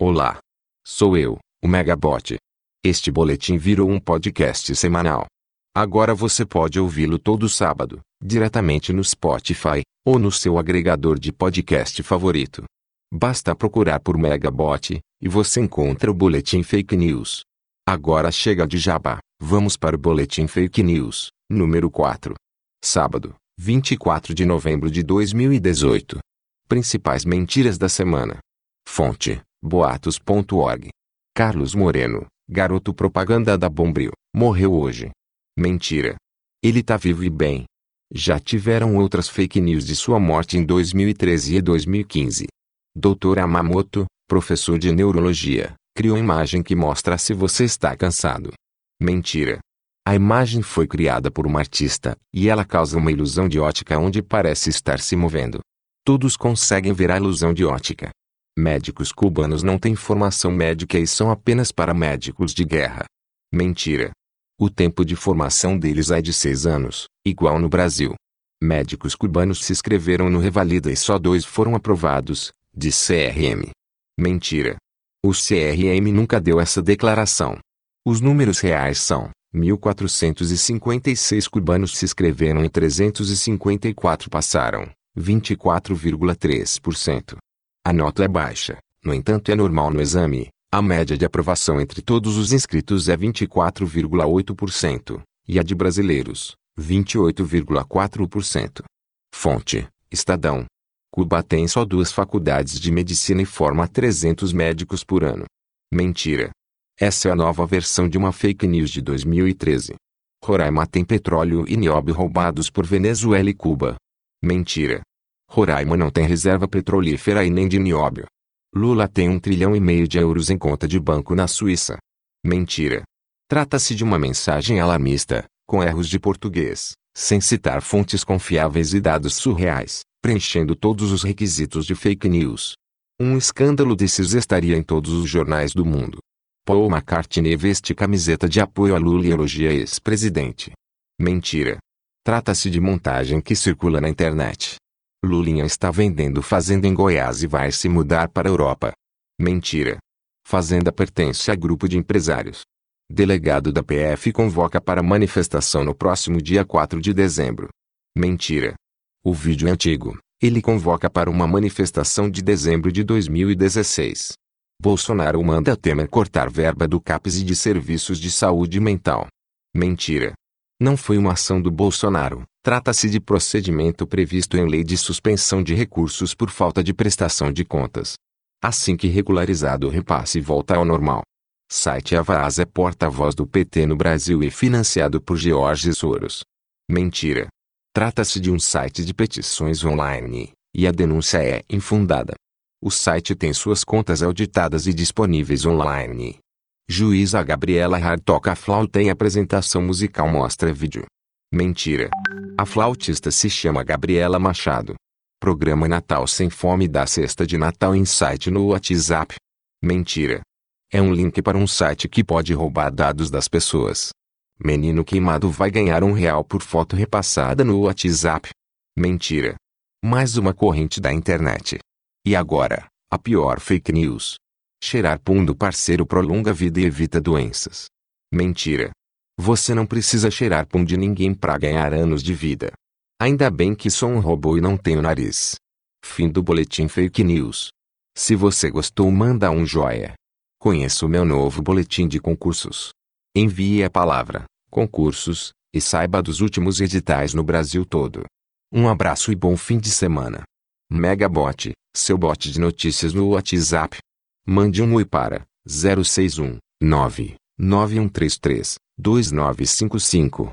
Olá. Sou eu, o Megabot. Este boletim virou um podcast semanal. Agora você pode ouvi-lo todo sábado, diretamente no Spotify, ou no seu agregador de podcast favorito. Basta procurar por Megabot, e você encontra o Boletim Fake News. Agora chega de jabá, vamos para o Boletim Fake News, número 4. Sábado, 24 de novembro de 2018. Principais mentiras da semana. Fonte: boatos.org. Carlos Moreno, garoto propaganda da Bombril, morreu hoje. Mentira. Ele tá vivo e bem. Já tiveram outras fake news de sua morte em 2013 e 2015. Dr. Amamoto, professor de neurologia, criou imagem que mostra se você está cansado. Mentira. A imagem foi criada por uma artista, e ela causa uma ilusão de ótica onde parece estar se movendo. Todos conseguem ver a ilusão de ótica. Médicos cubanos não têm formação médica e são apenas para médicos de guerra. Mentira. O tempo de formação deles é de seis anos, igual no Brasil. Médicos cubanos se inscreveram no Revalida e só dois foram aprovados, de CRM. Mentira. O CRM nunca deu essa declaração. Os números reais são 1.456 cubanos se inscreveram e 354 passaram, 24,3%. A nota é baixa, no entanto é normal no exame. A média de aprovação entre todos os inscritos é 24,8%, e a de brasileiros, 28,4%. Fonte: Estadão. Cuba tem só duas faculdades de medicina e forma 300 médicos por ano. Mentira. Essa é a nova versão de uma fake news de 2013. Roraima tem petróleo e nióbio roubados por Venezuela e Cuba. Mentira. Roraima não tem reserva petrolífera e nem de nióbio. Lula tem um trilhão e meio de euros em conta de banco na Suíça. Mentira. Trata-se de uma mensagem alarmista, com erros de português, sem citar fontes confiáveis e dados surreais, preenchendo todos os requisitos de fake news. Um escândalo desses estaria em todos os jornais do mundo. Paul McCartney veste camiseta de apoio a Lula e elogia ex-presidente. Mentira. Trata-se de montagem que circula na internet. Lulinha está vendendo fazenda em Goiás e vai se mudar para a Europa. Mentira. Fazenda pertence a grupo de empresários. Delegado da PF convoca para manifestação no próximo dia 4 de dezembro. Mentira. O vídeo é antigo. Ele convoca para uma manifestação de dezembro de 2016. Bolsonaro manda Temer cortar verba do CAPES e de serviços de saúde mental. Mentira. Não foi uma ação do Bolsonaro, trata-se de procedimento previsto em lei de suspensão de recursos por falta de prestação de contas. Assim que regularizado o repasse volta ao normal. Site Avaz é porta-voz do PT no Brasil e financiado por George Soros. Mentira. Trata-se de um site de petições online, e a denúncia é infundada. O site tem suas contas auditadas e disponíveis online. Juíza Gabriela Hart toca flauta em apresentação musical mostra vídeo. Mentira. A flautista se chama Gabriela Machado. Programa Natal Sem Fome da cesta de Natal em site no WhatsApp. Mentira. É um link para um site que pode roubar dados das pessoas. Menino queimado vai ganhar um real por foto repassada no WhatsApp. Mentira. Mais uma corrente da internet. E agora, a pior fake news. Cheirar pum do parceiro prolonga a vida e evita doenças. Mentira. Você não precisa cheirar pum de ninguém para ganhar anos de vida. Ainda bem que sou um robô e não tenho nariz. Fim do boletim fake news. Se você gostou, manda um joia. Conheça o meu novo boletim de concursos. Envie a palavra concursos e saiba dos últimos editais no Brasil todo. Um abraço e bom fim de semana. Megabot, seu bot de notícias no WhatsApp. Mande um oi para 061 99133 2955.